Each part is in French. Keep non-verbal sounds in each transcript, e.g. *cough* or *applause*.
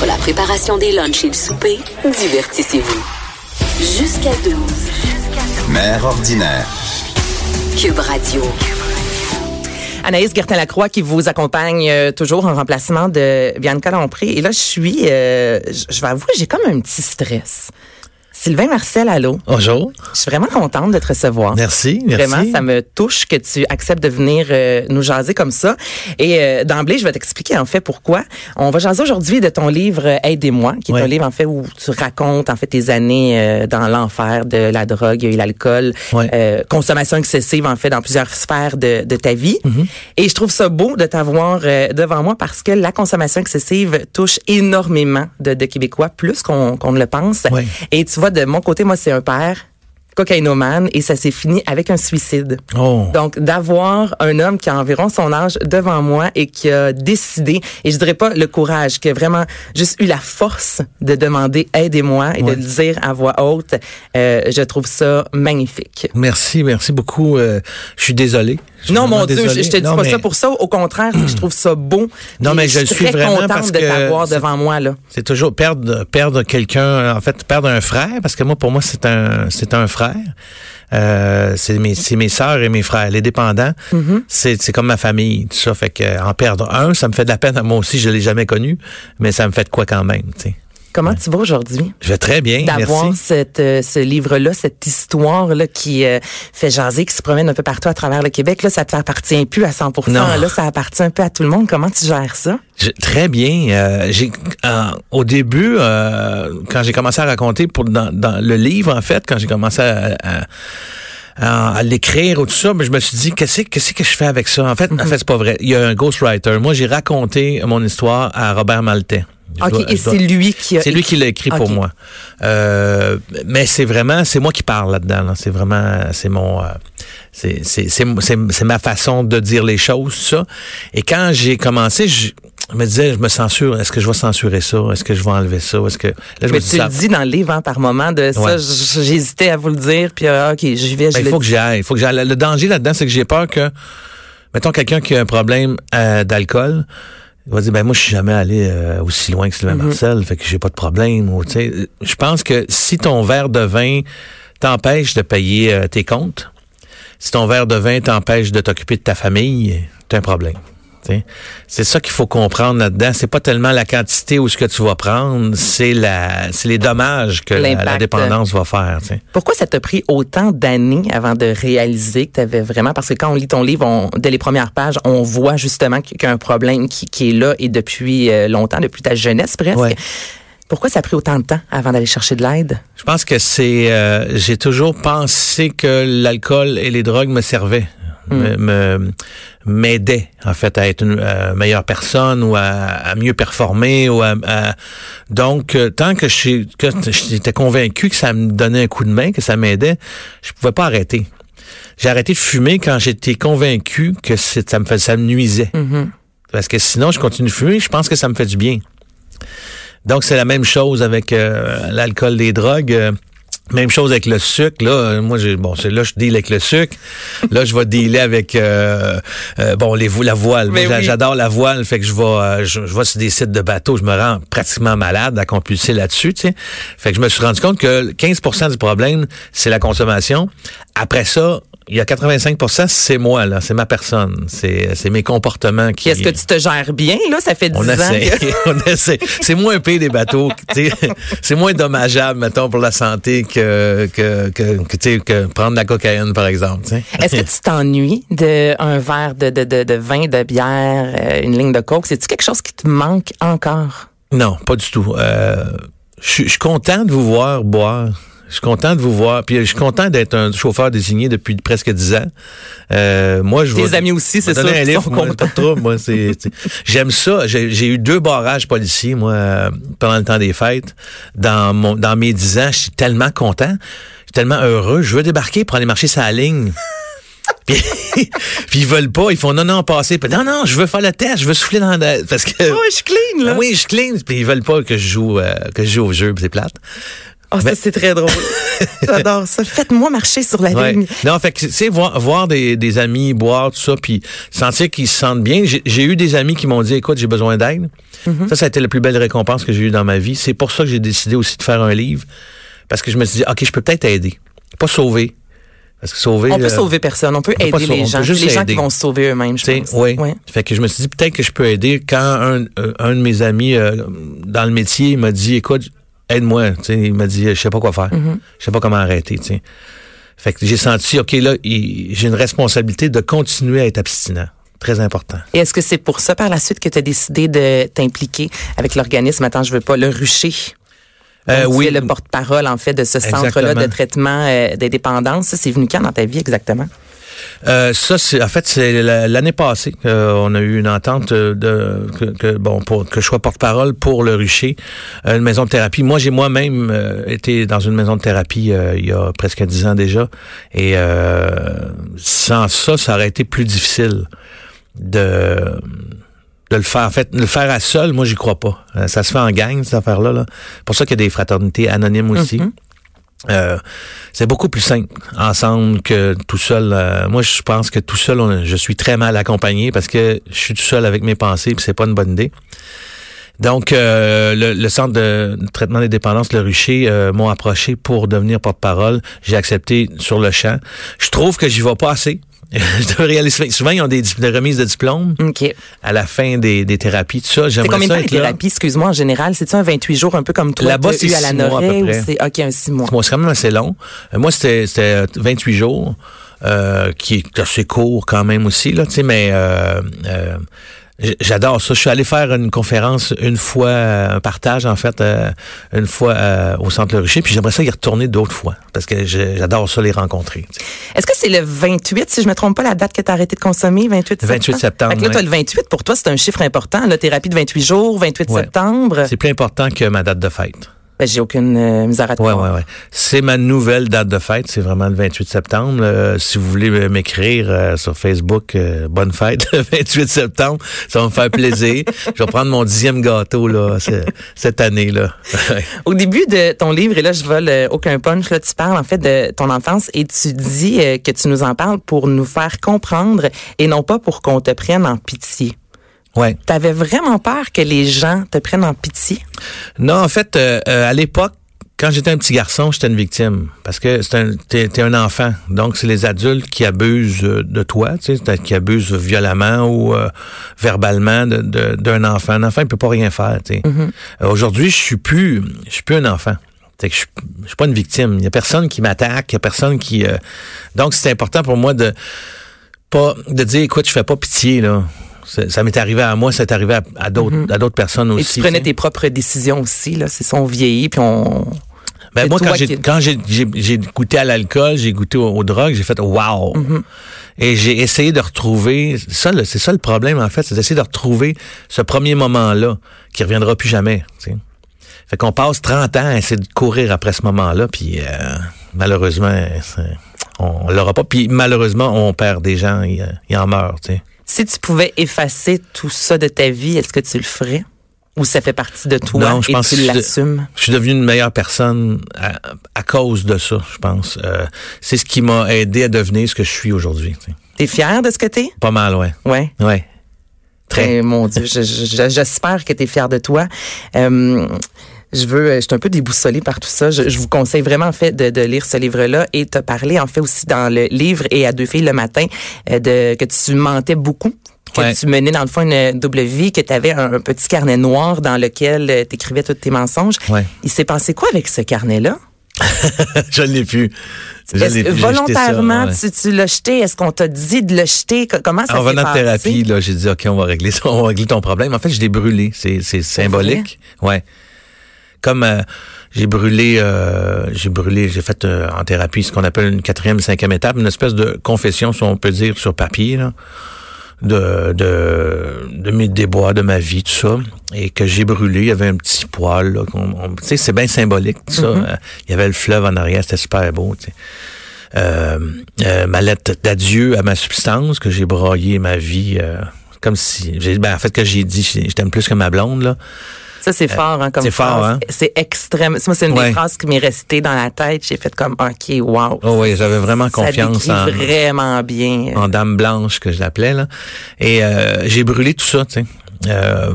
Entre la préparation des lunchs et le souper, divertissez-vous. Jusqu'à 12. Mère ordinaire. Cube Radio. Anaïs Gertin-Lacroix qui vous accompagne euh, toujours en remplacement de Bianca Lompré. Et là, je suis, euh, je je vais avouer, j'ai comme un petit stress. Sylvain Marcel, allô? Bonjour. Je suis vraiment contente de te recevoir. Merci, merci. Vraiment, ça me touche que tu acceptes de venir euh, nous jaser comme ça. Et euh, d'emblée, je vais t'expliquer en fait pourquoi. On va jaser aujourd'hui de ton livre euh, Aidez-moi, qui est un livre en fait où tu racontes en fait tes années euh, dans l'enfer de la drogue et l'alcool, Oui. euh, consommation excessive en fait dans plusieurs sphères de, de ta vie. Mm-hmm. Et je trouve ça beau de t'avoir euh, devant moi parce que la consommation excessive touche énormément de, de Québécois, plus qu'on qu'on ne le pense. Oui. Et tu de mon côté, moi, c'est un père cocaïnomane et ça s'est fini avec un suicide. Oh. Donc, d'avoir un homme qui a environ son âge devant moi et qui a décidé, et je dirais pas le courage, qui a vraiment juste eu la force de demander aidez-moi et Ouais. de le dire à voix haute, euh, je trouve ça magnifique. Merci, merci beaucoup. Euh, je suis désolé. Je Non, mon Dieu, je, je te dis Non, pas mais ça pour ça. Au contraire, je trouve ça beau. Non, mais je le suis suis très vraiment contente parce de que t'avoir c'est- devant moi, là. C'est toujours perdre perdre quelqu'un, en fait, perdre un frère, parce que moi, pour moi, c'est un c'est un frère. Euh, c'est mes c'est mes sœurs et mes frères, les dépendants. Mm-hmm. C'est c'est comme ma famille, tout ça. Fait que en perdre un, ça me fait de la peine. Moi aussi, je l'ai jamais connu, mais ça me fait de quoi quand même. Tu sais. Comment tu vas aujourd'hui? Je vais très bien, d'avoir cette, euh, ce livre-là, cette histoire-là qui euh, fait jaser, qui se promène un peu partout à travers le Québec. Là, ça te appartient plus à 100 Non. Là, ça appartient un peu à tout le monde. Comment tu gères ça? Je- très bien. Euh, j'ai euh, au début, euh, quand j'ai commencé à raconter pour dans, dans le livre, en fait, quand j'ai commencé à, à- à- à l'écrire ou tout ça, mais je me suis dit qu'est-ce qu'est-ce que je fais avec ça? En fait, en fait, c'est pas vrai. Il y a un ghostwriter. Moi, j'ai raconté mon histoire à Robert Maltais. Je OK, dois- et c'est lui qui a... c'est lui qui l'a écrit pour moi. Euh, mais c'est vraiment, c'est moi qui parle là-dedans. là. C'est vraiment, c'est mon, euh, c'est, c'est, c'est, c'est, c'est ma façon de dire les choses, ça. Et quand j'ai commencé, je me disais, je me censure. Est-ce que je vais censurer ça? Est-ce que je vais enlever ça? Est-ce que là, je me Mais tu le dis dans le livre hein, par moment de ça. Ouais. J'hésitais à vous le dire, puis euh, OK, j'y vais, je Ben, il faut que dis. j'y aille. Il faut que j'y aille. Le danger là-dedans, c'est que j'ai peur que, mettons, quelqu'un qui a un problème euh, d'alcool, il va dire, ben moi, je suis jamais allé euh, aussi loin que Sylvain Mm-hmm. Marcel, fait que j'ai pas de problème. Sais, je pense que si ton verre de vin t'empêche de payer euh, tes comptes, si ton verre de vin t'empêche de t'occuper de ta famille, t'as un problème. C'est ça qu'il faut comprendre là-dedans. C'est pas tellement la quantité ou ce que tu vas prendre, c'est la, c'est les dommages que la, dépendance va faire. Pourquoi ça t'a pris autant d'années avant de réaliser que tu avais vraiment... Parce que quand on lit ton livre, on, dès les premières pages, on voit justement qu'il y a un problème qui, qui est là et depuis euh, longtemps, depuis ta jeunesse presque. Ouais. Pourquoi ça a pris autant de temps avant d'aller chercher de l'aide? Je pense que c'est. euh, j'ai toujours pensé que l'alcool et les drogues me servaient, m'aidaient en fait à être une euh, meilleure personne ou à, à mieux performer ou à, à- donc euh, tant que je suis- que j'étais convaincu que ça me donnait un coup de main, que ça m'aidait, je pouvais pas arrêter. J'ai arrêté de fumer quand j'étais convaincu que ça me fait, ça me nuisait. Parce que sinon, je continue de fumer, je pense que ça me fait du bien. Donc, c'est la même chose avec euh, l'alcool, les drogues. Même chose avec le sucre. Là, moi, j'ai bon, c'est là je deal avec le sucre. Là, je vais dealer avec euh, euh, bon les la voile. Moi, oui. J'adore la voile, fait que je vais euh, je, je vais sur des sites de bateaux, je me rends pratiquement malade à compulser là-dessus. Tu sais. Fait que je me suis rendu compte que 15% du problème, c'est la consommation. Après ça, il y a 85% c'est moi là, c'est ma personne, c'est c'est mes comportements qui. Est-ce que tu te gères bien, là? Ça fait 10 On ans essaie, que... *laughs* on essaie. C'est moins pire des bateaux. C'est moins dommageable, mettons, pour la santé que que que, que, tu sais, que prendre de la cocaïne, par exemple. Est-ce que tu t'ennuies d'un verre de, de, de, de vin, de bière, euh, une ligne de coke? C'est-tu quelque chose qui te manque encore? Non, pas du tout. Euh, je suis content de vous voir boire. Je suis content de vous voir. Puis je suis content d'être un chauffeur désigné depuis presque dix ans. Euh, moi, je Tes amis aussi, je c'est ça, un livre, moi, pas de trouble, moi, c'est, *laughs* j'aime ça. J'ai, eu deux barrages policiers, moi, pendant le temps des fêtes. Dans mon, dans mes dix ans, je suis tellement content. Je suis tellement heureux. Je veux débarquer pour aller marcher sa ligne. *laughs* Puis, puis ils veulent pas, ils font non, non, passer. Puis, non, non, je veux faire le test, je veux souffler dans la... Parce que... Oh, je suis clean, là. Ah oui, je clean. Puis ils veulent pas que je joue, euh, que je joue au jeu, puis c'est plate. Oh, ça, c'est très drôle. *laughs* J'adore ça. Faites-moi marcher sur la Ouais. ligne. Non, fait que, tu sais, voir, voir des, des amis boire, tout ça, puis sentir qu'ils se sentent bien. J'ai- eu des amis qui m'ont dit, écoute, j'ai besoin d'aide. Mm-hmm. Ça, ça a été la plus belle récompense que j'ai eue dans ma vie. C'est pour ça que j'ai décidé aussi de faire un livre. Parce que je me suis dit, OK, je peux peut-être aider. Pas sauver. Parce que sauver. On peut euh, sauver personne. On peut on peut pas aider sauver, les gens. juste les gens qui vont se sauver eux-mêmes, je Tu sais, pense. oui. Ouais. Fait que je me suis dit peut-être que je peux aider quand un, euh, un de mes amis euh, dans le métier m'a dit écoute aide-moi, il m'a dit je sais pas quoi faire, Mm-hmm. je sais pas comment arrêter. Fait que j'ai senti OK là, j'ai une responsabilité de continuer à être abstinent. Très important. Et est-ce que c'est pour ça, par la suite, que tu as décidé de t'impliquer avec l'organisme, attends, je veux pas, le rucher? Euh, tu oui. es le porte-parole, en fait, de ce centre-là de traitement euh, des dépendances. C'est venu quand dans ta vie exactement? Euh, ça, c'est en fait c'est la- l'année passée qu'on a eu une entente euh, de que, que, bon pour que je sois porte-parole pour le Rucher, euh, une maison de thérapie. Moi, j'ai moi-même euh, été dans une maison de thérapie euh, il y a presque dix ans déjà, et euh, sans ça, ça aurait été plus difficile de de le faire. En fait, le faire à seul, moi, j'y crois pas. Euh, ça se fait en gang, cette affaire-là. Là. pour ça qu'il y a des fraternités anonymes aussi. Euh, c'est beaucoup plus simple ensemble que tout seul. Euh, moi, je pense que tout seul, je suis très mal accompagné parce que je suis tout seul avec mes pensées, puis c'est pas une bonne idée. Donc, euh, le, le centre de traitement des dépendances, le Rucher, euh, m'ont approché pour devenir porte-parole. J'ai accepté sur le champ. Je trouve que j'y vais pas assez. *laughs* je devrais aller souvent. Ils ont des, remises de diplômes OK. à la fin des, des thérapies, tout ça. C'est J'aimerais combien de temps les thérapies, excuse-moi, en général? C'est-tu un 28 jours, un peu comme toi, Là-bas, c'est à la mois, à peu près. c'est, OK, un 6 mois? Moi, c'est quand même assez long. Euh, moi, c'était c'était 28 jours, euh, qui est assez court quand même aussi, là, tu sais, mais euh, euh, j'adore ça. Je suis allé faire une conférence une fois, euh, un partage, en fait, euh, une fois euh, au Centre Le Rucher, puis j'aimerais ça y retourner d'autres fois, parce que j'adore ça, les rencontrer. Est-ce que c'est le 28, si je me trompe pas, la date que tu as arrêté de consommer, 28 septembre? 28 septembre, Fait que là, le 28, pour toi, c'est un chiffre important. La thérapie de 28 jours, 28 Ouais. septembre. C'est plus important que ma date de fête. Ben, j'ai aucune euh, misère à te Ouais, ouais, ouais. C'est ma nouvelle date de fête. C'est vraiment le 28 septembre. Euh, si vous voulez euh, m'écrire euh, sur Facebook, euh, bonne fête, *laughs* le 28 septembre. Ça va me faire plaisir. Je vais prendre mon dixième gâteau, là, ce- cette année, là. *laughs* Au début de ton livre, et là, je vole euh, aucun punch, là, tu parles en fait de ton enfance et tu dis que tu nous en parles pour nous faire comprendre et non pas pour qu'on te prenne en pitié. Ouais. T'avais vraiment peur que les gens te prennent en pitié? Non, en fait, euh, euh, à l'époque, quand j'étais un petit garçon, j'étais une victime. Parce que c'est un, t'es, un enfant. Donc, c'est les adultes qui abusent euh, de toi, tu sais, qui abusent violemment ou euh, verbalement de- de- d'un enfant. Un enfant, il peut pas rien faire, tu sais. Euh, Aujourd'hui, je suis plus, je suis plus un enfant. Que je, suis- je suis pas une victime. Il y a personne qui m'attaque, il y a personne qui. euh, Donc, c'est important pour moi de pas de dire, écoute, je fais pas pitié là. Ça, m'est arrivé à moi, ça est arrivé à, à d'autres, à d'autres personnes Et aussi. tu prenais tu sais. tes propres décisions aussi, là? C'est ça, on vieillit, puis on... Ben moi, quand j'ai qui- quand j'ai j'ai j'ai goûté à l'alcool, j'ai goûté aux, aux drogues, j'ai fait wow. Mm-hmm. Et j'ai essayé de retrouver ça, c'est ça le problème en fait, c'est d'essayer de retrouver ce premier moment-là qui reviendra plus jamais. tu sais. Fait qu'on passe 30 ans à essayer de courir après ce moment-là, puis euh, malheureusement, on, on l'aura pas. Puis malheureusement, on perd des gens, ils ils en meurent. Tu sais. Si tu pouvais effacer tout ça de ta vie, est-ce que tu le ferais? Ou ça fait partie de toi Non, je et pense tu l'assumes? Je suis devenu une meilleure personne à, à cause de ça, je pense. Euh, c'est ce qui m'a aidé à devenir ce que je suis aujourd'hui. tu sais. T'es fier de ce que t'es? Pas mal, ouais. Ouais. Ouais. Très. Eh, mon Dieu, je- je- j'espère que tu es fier de toi. Euh, je veux, je suis un peu déboussolée par tout ça. Je, je vous conseille vraiment en fait de, de lire ce livre-là et te parler en fait aussi dans le livre et à deux filles le matin euh, de que tu mentais beaucoup. Que Ouais. tu menais dans le fond une double vie, que tu avais un, un petit carnet noir dans lequel tu écrivais tous tes mensonges. Ouais. Il s'est passé quoi avec ce carnet-là? *laughs* je l'ai plus. Je l'ai plus. Volontairement, ça, ouais. tu, tu l'as jeté? Est-ce qu'on t'a dit de le jeter? Co- Comment ça En s'est venant de passé? thérapie, là, j'ai dit, OK, on va régler ça, *laughs* on va régler ton problème. En fait, je l'ai brûlé. C'est, c'est symbolique. Ouais. Comme euh, j'ai brûlé, euh, j'ai brûlé, j'ai fait euh, en thérapie ce qu'on appelle une quatrième, cinquième étape, une espèce de confession, si on peut dire, sur papier, là, de, de, de mes déboires, de ma vie, tout ça, et que j'ai brûlé. Il y avait un petit poil, là. Tu sais, c'est bien symbolique, tout ça. Euh, Il y avait le fleuve en arrière, c'était super beau, tu sais. Euh, euh, ma lettre d'adieu à ma substance, que j'ai braillé ma vie, euh, comme si, j'ai, ben, en fait, que j'ai dit, je t'aime plus que ma blonde, là. Ça, c'est fort, hein, comme c'est fort, hein? C'est extrême. Moi, c'est une Ouais. des phrases qui m'est restée dans la tête. J'ai fait comme, OK, wow. Oh oui, j'avais vraiment confiance ça en, vraiment bien. en dame blanche que je l'appelais là. Et euh, j'ai brûlé tout ça, tu sais. Euh,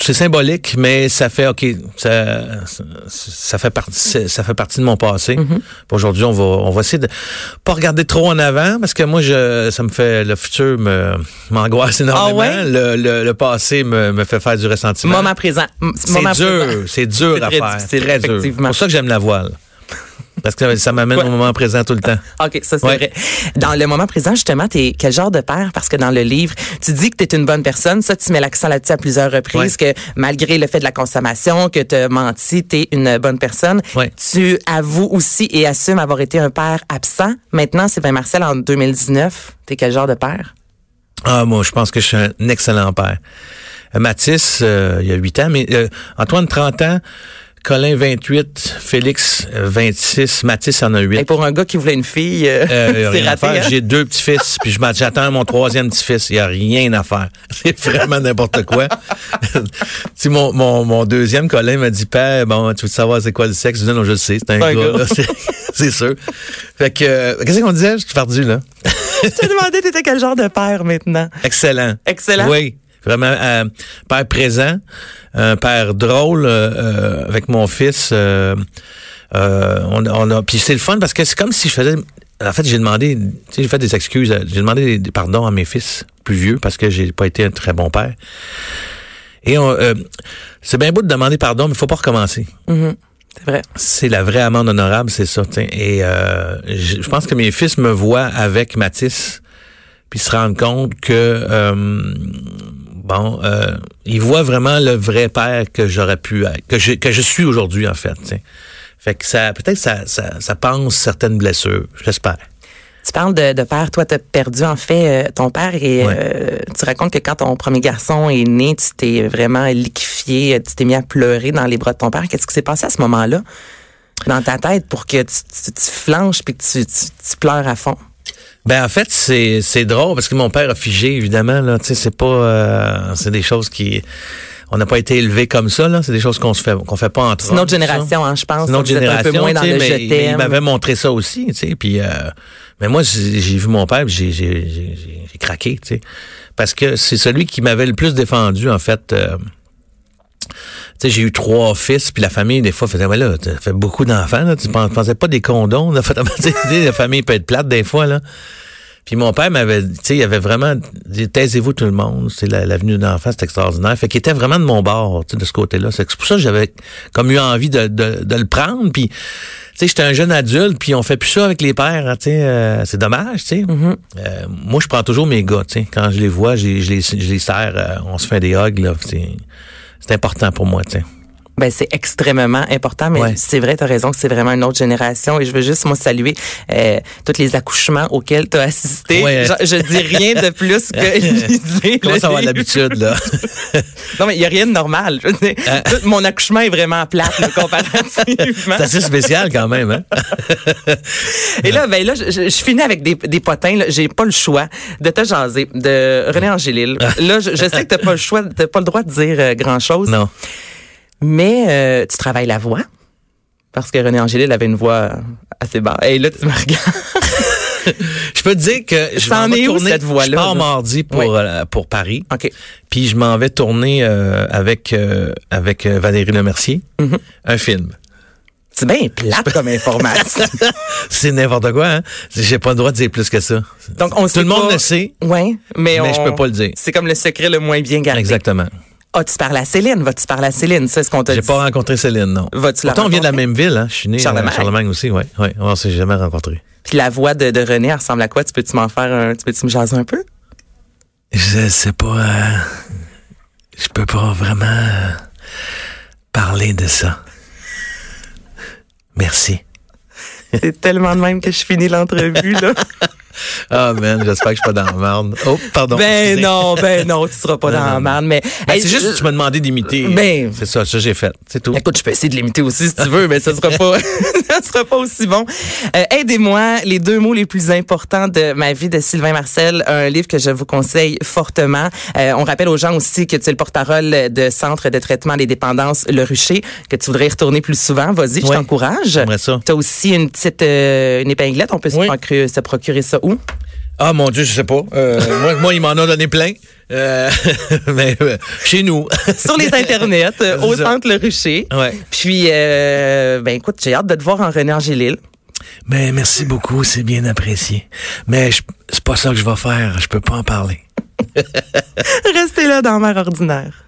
c'est symbolique, mais ça fait ok, ça, ça fait partie, ça fait partie de mon passé. Puis Aujourd'hui, on va, on va essayer de pas regarder trop en avant parce que moi, je, ça me fait le futur me m'angoisse énormément. Ah ouais? le, le, le passé me, me fait faire du ressentiment. Moment présent. C'est dur, présent. c'est dur C'est à très faire, difficile, très dur. C'est pour ça que j'aime la voile. Parce que ça m'amène Ouais. au moment présent tout le temps. *laughs* OK, ça c'est Ouais. vrai. Dans le moment présent, justement, t'es quel genre de père? Parce que dans le livre, tu dis que t'es une bonne personne. Ça, tu mets l'accent là-dessus à plusieurs reprises, que malgré le fait de la consommation, que t'as menti, t'es une bonne personne. Tu avoues aussi et assumes avoir été un père absent. Maintenant, Sylvain Marcel, en 2019, t'es quel genre de père? Ah, moi, je pense que je suis un excellent père. Euh, Mathis, euh, il y a 8 ans, mais euh, Antoine, 30 ans, Colin, 28, Félix, euh, 26, Mathis en a 8. Et pour un gars qui voulait une fille, euh, Euh, *laughs* rien à faire. hein? J'ai deux petits-fils, puis je j'attends mon troisième petit-fils. Il n'y a rien à faire. *laughs* C'est vraiment n'importe quoi. *laughs* tu sais, mon, mon, mon deuxième Colin m'a dit, Père, bon, tu veux savoir c'est quoi le sexe? Je dis, non, je le sais, c'est un, gars. gars. là. C'est- C'est sûr. Fait que, euh, qu'est-ce qu'on disait? Je suis perdu, là. Je te demandais, t'étais quel genre de père maintenant? Excellent. Excellent. Oui, vraiment euh, père présent, un père drôle euh, euh, avec mon fils. euh, euh, on, on a, puis c'est le fun parce que c'est comme si je faisais. En fait, j'ai demandé, tu sais, j'ai fait des excuses, j'ai demandé des, pardons à mes fils plus vieux parce que j'ai pas été un très bon père. Et on, euh, c'est bien beau de demander pardon, mais il faut pas recommencer. C'est vrai. C'est la vraie amende honorable, c'est ça. t'sais. Et euh, je je pense que mes fils me voient avec Matisse, puis se rendent compte que euh, bon, euh, ils voient vraiment le vrai père que j'aurais pu être, que je que je suis aujourd'hui en fait. t'sais. Fait que ça, peut-être ça, ça, ça pense certaines blessures, j'espère. Tu parles de, de père. Toi, t'as perdu, en fait, euh, ton père et Ouais. euh, tu racontes que quand ton premier garçon est né, tu t'es vraiment liquéfié, tu t'es mis à pleurer dans les bras de ton père. Qu'est-ce qui s'est passé à ce moment-là dans ta tête pour que tu, tu, tu flanches puis que tu, tu, tu pleures à fond? Ben en fait c'est c'est drôle parce que mon père a figé évidemment là, tu sais c'est pas euh, c'est des choses qui on n'a pas été élevé comme ça là, c'est des choses qu'on se fait qu'on fait pas entre C'est ça. génération, hein, je pense. C'est un peu génération, moins dans le mais il- m'avait montré ça aussi, tu sais, puis euh, mais moi j'ai j'ai vu mon père, j'ai j'ai j'ai j'ai craqué, tu sais, parce que c'est celui qui m'avait le plus défendu en fait. euh, sais, j'ai eu trois fils, puis la famille, des fois, faisait, ouais, là, tu fait beaucoup d'enfants, là, tu pen- pensais pas des condoms, là, *laughs* la famille peut être plate des fois, là. Puis mon père m'avait, tu sais, il avait vraiment dit, taisez-vous tout le monde, c'est la- l'avenue d'enfants, c'est extraordinaire. Fait qu'il était vraiment de mon bord, tu sais, de ce côté-là. C'est pour ça que j'avais comme eu envie de, de, de le prendre. Puis, tu sais, j'étais un jeune adulte, puis on fait plus ça avec les pères, hein, tu sais. euh, c'est dommage, tu sais. Euh, moi, je prends toujours mes gars, tu sais. Quand je les vois, je les, je les serre, euh, on se fait des hugs, là. C'est important pour moi, sais. Ben, c'est extrêmement important, mais Ouais. c'est vrai, tu as raison que c'est vraiment une autre génération. Et je veux juste, moi, saluer euh, tous les accouchements auxels tu as assisté. Ouais. Je, je dis rien de plus que *laughs* lisez Comment ça va l'habitude, là? *laughs* Non, mais il n'y a rien de normal. Je veux dire, Hein? tout- mon accouchement est vraiment plate, là, comparativement. *laughs* c'est assez spécial quand même, hein? Et là, ben là, je, je- je finis avec des, des potins. J'ai pas le choix de te jaser de René Angélil. Là, je, je sais que t'as pas le choix, t'as pas le droit de dire grand chose. Non. Mais euh, tu travailles la voix. Parce que René Angélil avait une voix assez basse. Et là, tu me regardes. *laughs* Je peux te dire que je m'en vais tourner. cette voix-là, Je pars là? mardi pour Oui. euh, pour Paris. OK. Puis je m'en vais tourner euh, avec euh, avec euh, Valérie Lemercier Mm-hmm. un film. C'est bien plate comme information. *laughs* C'est n'importe quoi, hein? J'ai pas le droit de dire plus que ça. Donc, on Tout le monde pas- le sait. Oui, mais, Mais on- je peux pas le dire. C'est comme le secret le moins bien gardé. Exactement. Ah, tu parles à Céline? Vas-tu parler à Céline? C'est ce qu'on t'a J'ai dit. pas rencontré Céline, non. Vas-tu Pourtant, on vient de la même ville, hein? Je suis né Charlemagne. à Charlemagne aussi, ouais. Ouais, on s'est jamais rencontrés. Puis la voix de, de René elle ressemble à quoi? Tu peux-tu m'en faire un... Tu peux-tu me jaser un peu? Je sais pas. euh, je peux pas vraiment euh, parler de ça. Merci. C'est tellement de même que je finis l'entrevue, là. *laughs* Ah, man, j'espère que je suis pas dans la merde. Oh, pardon. ben excusez. non, ben non, tu seras pas Non, dans la merde, mais... Ben, Hey, c'est juste que tu m'as demandé d'imiter. Ben- c'est ça, ça j'ai fait. C'est tout. Écoute, je peux essayer de l'imiter aussi si tu veux, mais ça sera pas, *laughs* sera pas aussi bon. Euh, Aidez-moi, les deux mots les plus importants de ma vie de Sylvain Marcel, un livre que je vous conseille fortement. Euh, on rappelle aux gens aussi que tu es le porte-parole de Centre de traitement des dépendances Le Rucher, que tu voudrais y retourner plus souvent. Vas-y, je Ouais. t'encourage. J'aimerais ça. Tu as aussi une petite euh, une épinglette. On peut se, Oui. procurer, se procurer ça où? Ah mon Dieu, je sais pas. Euh, *laughs* moi, moi, il m'en a donné plein. Euh, *laughs* mais euh, chez nous. *laughs* Sur les internets, au ça. Centre Le Rucher. Ouais. Puis, ben écoute, j'ai hâte de te voir en René Angélil. Mais merci beaucoup, c'est bien apprécié. Mais c'est pas ça que je vais faire. Je peux pas en parler. Restez là dans Mère ordinaire.